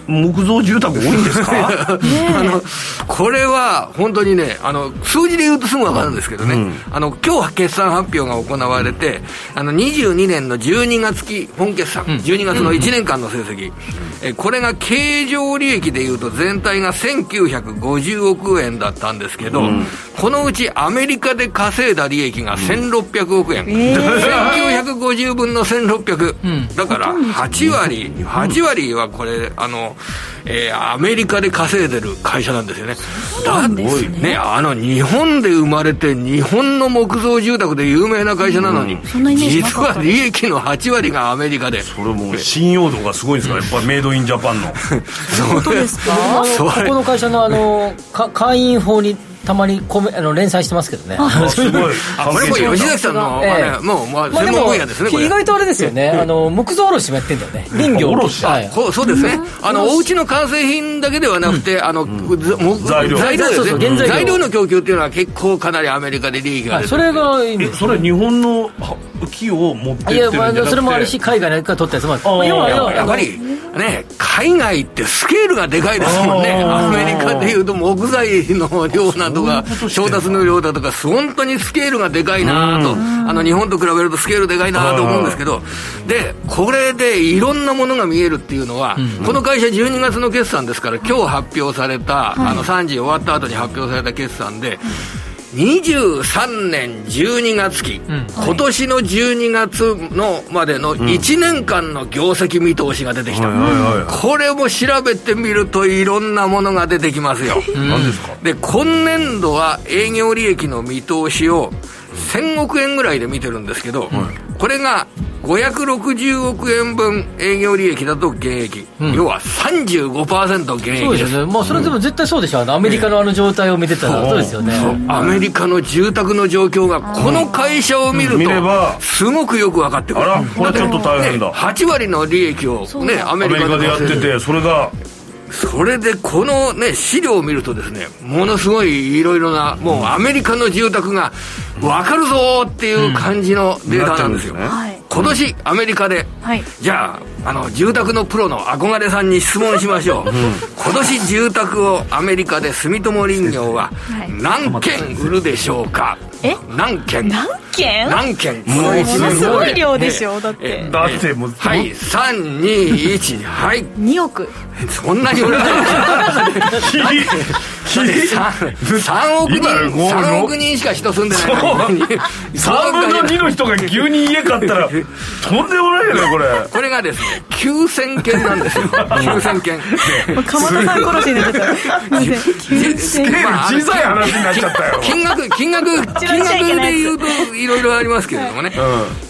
木造住宅多いんですか？
あのこれは本当にねあの数字で言うとすぐ分かるんですけどね、うん、あの今日決算発表が行われてあの22年の12月期本決算、うん、12月の1年間の成績、うん、えこれが経常利益でいうと全体が1950億円だったんですけど、うん、このうちアメリカで稼いだ利益が1600億円、うん、1950分の1600、だから8割8割はこれあのえー、アメリカで稼いでる会社なんですよね。だってね、ね、あの、日本で生まれて、日本の木造住宅で有名な会社なのに、うん、実は利益の8割がアメリカで。
それも信用度がすごいんですか、やっぱりメイドインジャパンの。
そうですか？ここの会社のあの、会員法にたまにコメあの連載してますけどね。
すごい。あ、これも吉崎さんの、ええ、もう、まあ、専門分野ですね、
意外とあれですよね。あの、木造卸もやってんだよね。林業。
卸はい。そうですね。あの、お家の完成品だけではなくて、あの、材料。材料ですね。材料の供給っていうのは結構かなりアメリカで利益が出て
それが
いいそれ日本の木を持ってってるんじゃなくていや、
それもあるし、海外から取ったやつも
やっぱり、ね、海外ってスケールがでかいですもんね。アメリカでいうと木材の量などが、調達の量だとか、本当にスケールがでかいなと、あの日本と比べるとスケールでかいなと思うんですけど、で、これでいろんなものが見えるっていうのは、この会社12月の決算ですから、今日発表された、あの3時終わった後に発表された決算で、23年12月期、うん、今年の12月のまでの1年間の業績見通しが出てきた、これも調べてみるといろんなものが出てきますよ、
何ですか？
で今年度は営業利益の見通しを1000億円ぐらいで見てるんですけど、これが560億円分営業利益だと減益、うん、要は35%減益
です。そうですね、まあ、それでも絶対そうでしょ、うん、アメリカのあの状態を見てたら、そう。ですよね、
アメリカの住宅の状況が、この会社を見ると、すごくよく分かってくる、
あら、これちょっと大変だ、ね、
8割の利益を、ね、
アメリカでやってて、それが。
それでこのね、資料を見るとですね、ものすごいいろいろな、もうアメリカの住宅が分かるぞっていう感じのデータなんですよ。うん今年アメリカで、はい、じゃああの住宅のプロの憧れさんに質問しましょう、うん、今年住宅をアメリカで住友林業は何件売るでしょうか、
え？
何件
何件
何件
ものすごい量でしょ、だって。
だってもう
はい。321はい。
2億。
そんなに売らない 3億人3億人しか人住んでない。
3分の2の人が急に家買ったらとんでもないよねこれ。
これがですね9000件なんですよ。9000件
鎌田さん殺しになっちゃった。
スケール小さい話になっちゃったよ。
金額金額金額で言うといろいろありますけれどもね、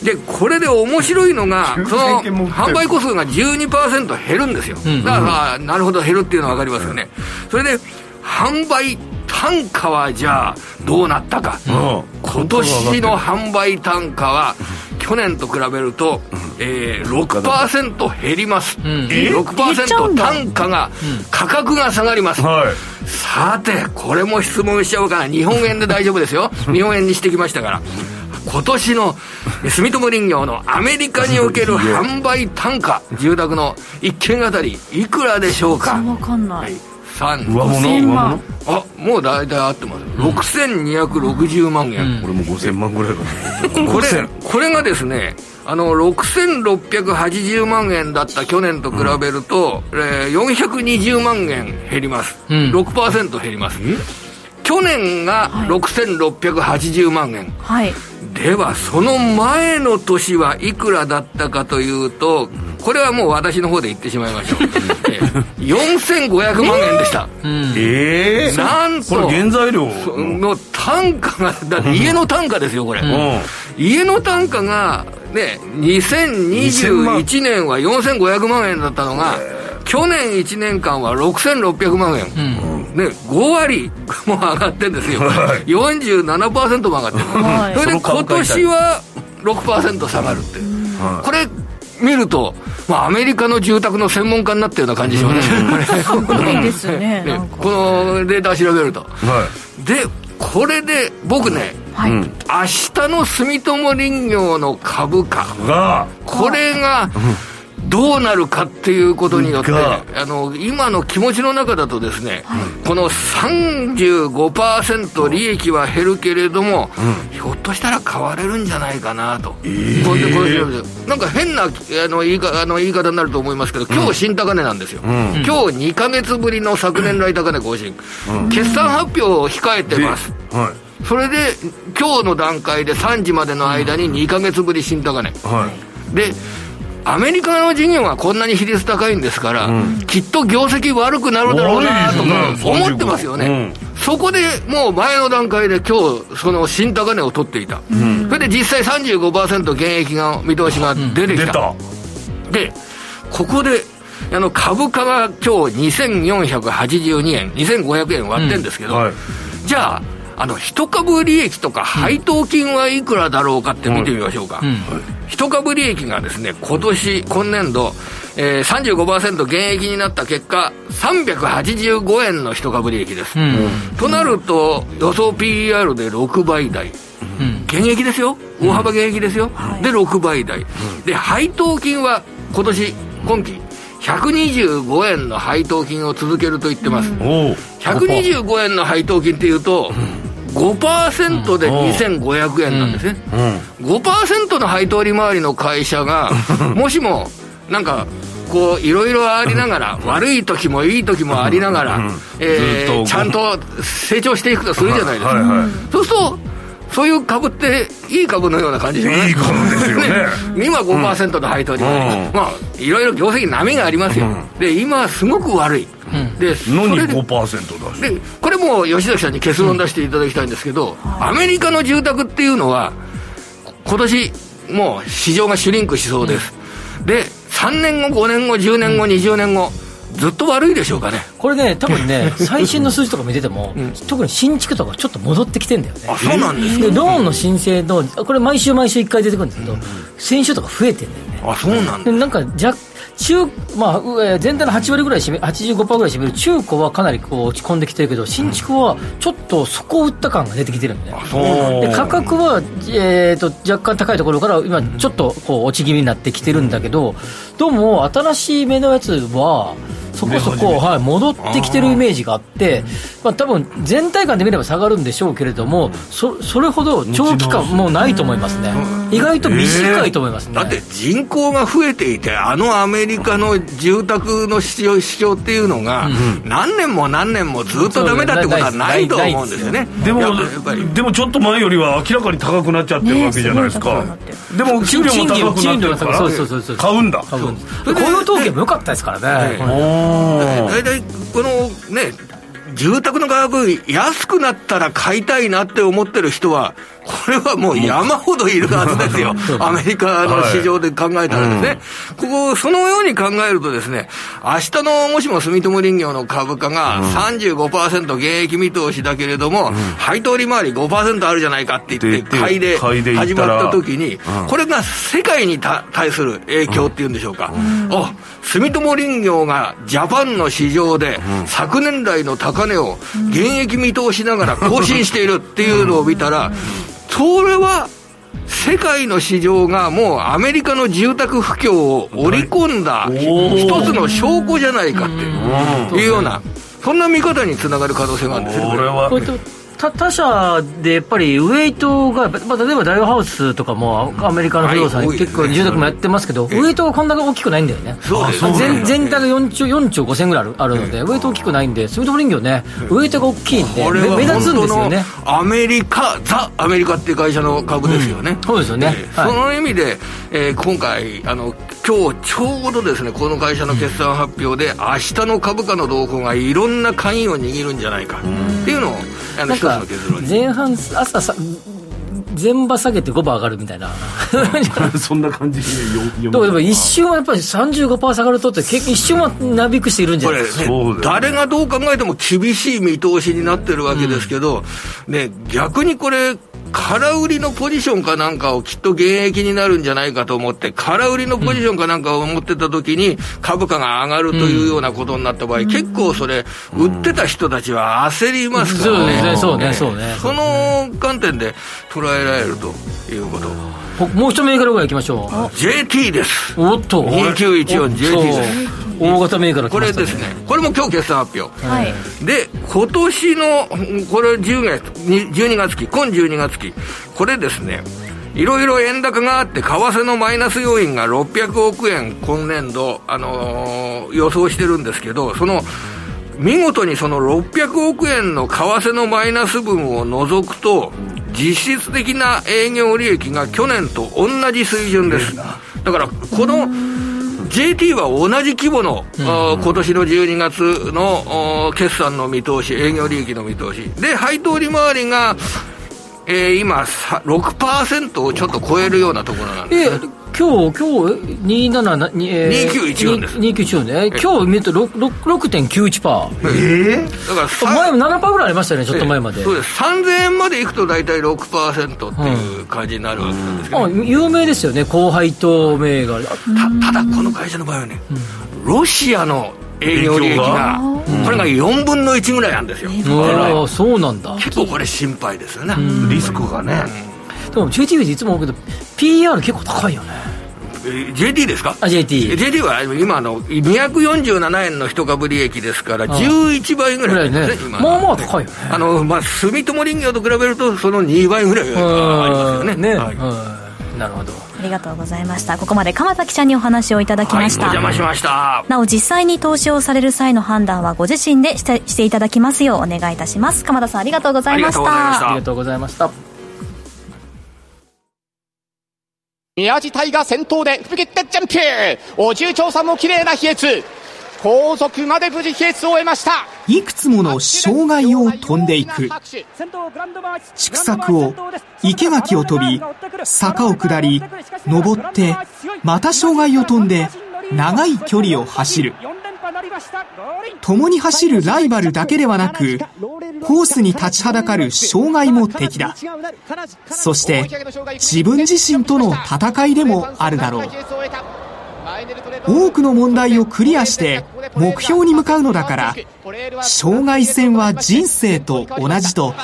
でこれで面白いのがその販売個数が12%減るんですよ、だからなるほど減るっていうのは分かりますよね。それで販売単価はじゃあどうなったか、うん、今年の販売単価は去年と比べると、えー、6%減ります、うん、6%単価が、価格が下がります、はい、さてこれも質問しちゃおうかな。日本円で大丈夫ですよ。日本円にしてきましたから。今年の住友林業のアメリカにおける販売単価住宅の1軒あたりいくらでしょうか？
分かんない、はい
3上物万。あもう大体合ってます、うん、6260万円、
これも5000万ぐらいかな。
これこれがですねあの6680万円だった去年と比べると、うん、えー、420万円減ります、うん、6%減ります、去年が6680万円、はい、ではその前の年はいくらだったかというとこれはもう私の方で言ってしまいましょう。4500万円でした、
ええ。ー、
なんと
これ原材料？
の単価がだって家の単価ですよこれ、うん、家の単価がね2021年は4500万円だったのが去年1年間は6600万円、うんね、5割も上がってるんですよ、はい、47%も上がってる、はい、それで今年は6%下がるって、はい、これ見ると、まあ、アメリカの住宅の専門家になったような感じしますね、
すごいですね。
このデータ調べると、はい、でこれで僕ね、はい、明日の住友林業の株価。がこれが、どうなるかっていうことによって、あの今の気持ちの中だとですね、はい、この35%利益は減るけれども、うん、ひょっとしたら買われるんじゃないかなと、えー、なんか変なあの言いあの言い方になると思いますけど、今日新高値なんですよ、うん、今日2か月ぶりの昨年来高値更新、うん、決算発表を控えてます。はい。それで今日の段階で3時までの間に2か月ぶり新高値、はい、でアメリカの事業がこんなに比率高いんですから、うん、きっと業績悪くなるだろうなとか思ってますよね、そこでもう前の段階で今日その新高値を取っていた、うん、それで実際35%減益が見通しが出てきた、うん、でここであの株価が今日2482円2500円割ってるんですけど、はい、じゃああの一株利益とか配当金はいくらだろうかって見てみましょうか、一株利益がですね今年今年度、えー、35%減益になった結果385円の一株利益です、うん、となると予想 PER で6倍台、うん、減益ですよ。大幅減益ですよ、うん、で6倍台、で配当金は今年今期125円の配当金を続けると言ってます、125円の配当金っていうと、5%で2500円なんですね、うん。うん、5%の配当利回りの会社が もしもなんかこういろいろありながら、悪い時もいい時もありながら、えー、ちゃんと成長していくとするじゃないですか、はいはい、そうするとそういう株っていい株のような感じ
じゃない？いい株ですよね。ね。
今5%の配当利回り、うん、まあいろいろ業績波がありますよ、うん、で今すごく悪い。
でのに5%
だでこれも吉崎さんに結論出していただきたいんですけど、うん、アメリカの住宅っていうのは今年もう市場がシュリンクしそうです、うん、で3年後5年後10年後、うん、20年後ずっと悪いでしょうかね。
これね、多分ね、最新の数字とか見てても、うん、特に新築とかちょっと戻ってきてんだよね、
あそうなんです
でローンの申請の、これ、毎週毎週1回出てくるんですけど、うん、先週とか増えてんだよね。
あそうなん
でなんか若中、まあ、全体の8割ぐらい占め、85%ぐらい占める中古はかなりこう落ち込んできてるけど、新築はちょっと底を打った感が出てきてるんで、で価格は、えーと、若干高いところから今、ちょっとこう落ち気味になってきてるんだけど、どうも新しい目のやつは、そこそこ、はい、戻ってきてるイメージがあって、まあ多分全体感で見れば下がるんでしょうけれども、そそれほど長期間もうないと思いますね、意外と短いと思いますね、
だって人口が増えていて、あのアメリカの住宅の市場市場っていうのが、何年も何年もずっとだめだってことはないと思うんですよね。
でも、でもちょっっと前よりは明らかに高くなっちゃってるわけじゃないですか、でも給料も高くなってるから。買うんだ。
雇用統計も良かったですからね
大体このね住宅の価格安くなったら買いたいなって思ってる人はこれはもう山ほどいるはずですよ、アメリカの市場で考えたらですね、はい。ここ、そのように考えるとですね、明日のもしも住友林業の株価が35%減益見通しだけれども、うん、配当利回り5%あるじゃないかって言って、買いで始まった時に、これが世界に対する影響っていうんでしょうか、住友林業がジャパンの市場で昨年来の高値を現役見通しながら更新しているっていうのを見たら、それは世界の市場がもうアメリカの住宅不況を織り込んだ一つの証拠じゃないかっていうような、そんな見方につながる可能性があるんですよ、これは。
他他社でやっぱりウェイトが、まあ、例えばダイワハウスとかもアメリカの不動産、結構住宅もやってますけど、ウェイトがこんなに大きくないんだよね、全全体が4兆 ,4 兆5000ぐらいあるので、ウェイト大きくないんで、住友林業ね、ウェイトが大きいんで、目立つんですよね。
アメリカ、ザ・アメリカっていう会社の株ですよね、
そうですよね、
その意味で、えー、今回あの、今日ちょうどですね、この会社の決算発表で、明日の株価の動向がいろんな鍵を握るんじゃないか。っていうのを、あの
か前半朝さ全場下げて5番上がるみたいな。
そんな感じ
ででも一瞬はやっぱり35%下がるとって一瞬はなびくしているんじゃない？ですか、ね、
誰がどう考えても厳しい見通しになってるわけですけど、うん、ね、逆にこれ空売りのポジションかなんかをきっと現役になるんじゃないかと思って、空売りのポジションかなんかを持ってたときに、株価が上がるというようなことになった場合、結構それ、売ってた人たちは焦りますからね、
そうね、そうね、
その観点で捉えられるということ。
もう一銘柄ぐらいいきましょ
う。JT です。
おっと。
2914 JT です。
大型銘柄、ね、
これですねこれも今日決算発表、はい、で今年のこれ10月12月期今12月期これですねいろいろ円高があって、為替のマイナス要因が600億円、今年度、あのー、予想してるんですけど、その、見事にその600億円の為替のマイナス分を除くと、実質的な営業利益が去年と同じ水準です。だだからこの JT は同じ規模の、うん、今年の12月の決算の見通し、営業利益の見通し、で、配当利回りが、えー、今、6%をちょっと超えるようなところなんですね。
今日、今日、27、
えー、2914です。2914
ね。今日見ると6.91%。えー、だから前も7%ぐらいありましたよね、ちょっと前まで。
そうです。3000円までいくと大体6%っていう感じになるわけなんですけど、
ね、有名ですよね、高配当銘柄。た
ただ、この会社の場合はね、うん、ロシアの営業利益が、これが4分の1ぐらいなんですよ。
そうなんだ。
結構これ心配ですよね。
リスクがね。
でも JT っていつも思うけど PR 結構高いよね。
JT ですか？
あ JT,
JT は今の247円の一株利益ですから11倍ぐらいですね、
ね。まあまあ高いよね。
あの、まあ、住友林業と比べるとその2倍ぐらいありますよね。ね、はい、
なるほど。
ありがとうございました。ここまで鎌田記者にお話をいただきました、
はい、お邪魔しました。
なお実際に投資をされる際の判断はご自身でしてしていただきますようお願いいたします。鎌田さんありがとうございました。
ありがとうございました
宮地隊が先頭で吹き切ってジャンプ。お重長さんも綺麗な飛躍後続まで無事飛躍を終えました。
いくつもの障害を飛んでいく。畜作を池垣を飛び坂を下り登ってまた障害を飛んで長い距離を走る。共に走るライバルだけではなく、コースに立ちはだかる障害も敵だ。そして、自分自身との戦いでもあるだろう。多くの問題をクリアして目標に向かうのだから、障害戦は人生と同じと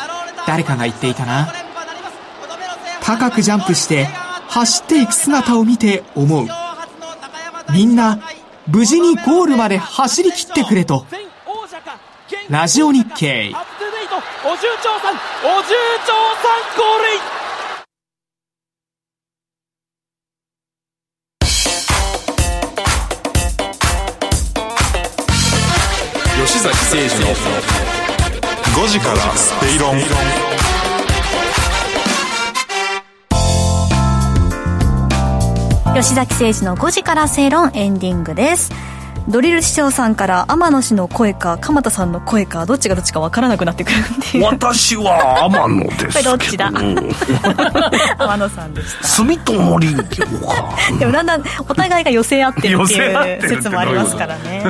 誰かが言っていたな。高くジャンプして走っていく姿を見て思う。みんな無事にゴールまで走り切ってくれと。ラジオ日経。お重長さん、お重長さん、ゴールイン。
吉崎誠二の5時からスペイロン
吉崎誠二の5時から正論エンディングですドリル師匠さんから天野氏の声か鎌田さんの声かどっちがどっちか分からなくなってくるんで
私は天野です
ど。っちだ？天野さんでした
住友林業か
でもだんだんお互いが寄せ合ってるっていう説もありますからね。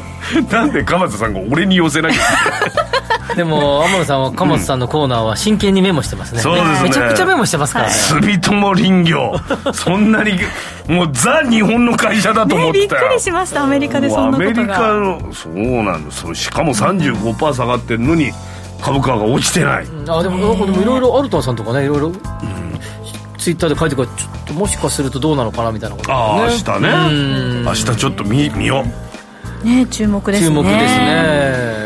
なんで鎌田さんが俺に寄せなきゃ
でも天野さんは鎌田さんのコーナーは真剣にメモしてますね、
そうですね。
めちゃくちゃメモしてますからね。
住友林業。そんなにもうザ日本の会社だと思ってた
よ、ね、びっくりしましたアメリカでそんなことが。アメリカの
そうなんです。しかも35%下がってるのに株価が落ちてない、
うん、あでもなんかでもいろいろアルトンさんとかねいろいろ、うん、ツイッターで書いてくるちょっともしかするとどうなのかなみたいなこと、
ね、ああ明日ね。明日ちょっと見見よ
う。ね注目ですね。
注目ですね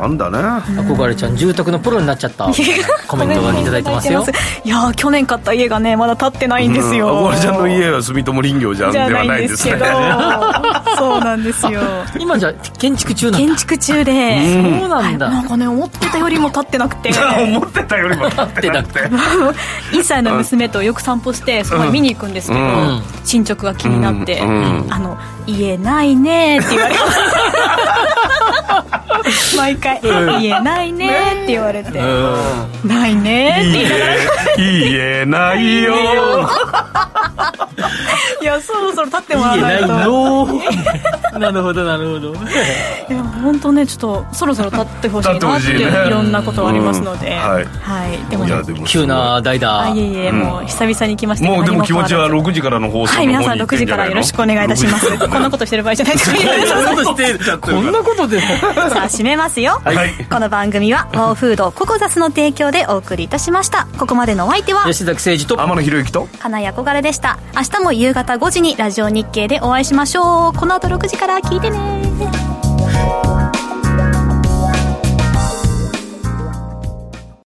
なんだね。
憧れちゃん住宅のプロになっちゃった。コメントがいただいてますよ。
い。や去年買った家がねまだ建ってないんですよ、
憧れちゃんの家は住友林業じゃんではないんですけど。
そうなんですよ。
今じゃ建築中
なん建築中で。
そうなんだ、
なんかね思ってたよりも建ってなくて。
思ってたよりも建ってなくて。
1歳の娘とよく散歩してそこに見に行くんですけど、進捗が気になって、あの家ないねって言われます 毎回「言えないね」って言われて「ないね」って言いながら。
言えないよ。
いやそろそろ立ってもらわないと。
なるほどなるほど。
いや本当ねちょっとそろそろ立ってほしいなっていろんなことありますので、はい、でも、
急な代打。
いえいえもう久々に来ました
もうでも気持ちは6時からの放送
はい皆さん6時からよろしくお願いいたします。こんなことしてる。場合じゃないです
こんなことで
さあ締めますよ、はい、この番組はワオフードココザスの提供でお送りいたしました。ここまでのお相手は
吉崎誠二と
天野博之と
金井憧れでした。明日も夕方5時にラジオ日経でお会いしましょう。この後6時から聞いてね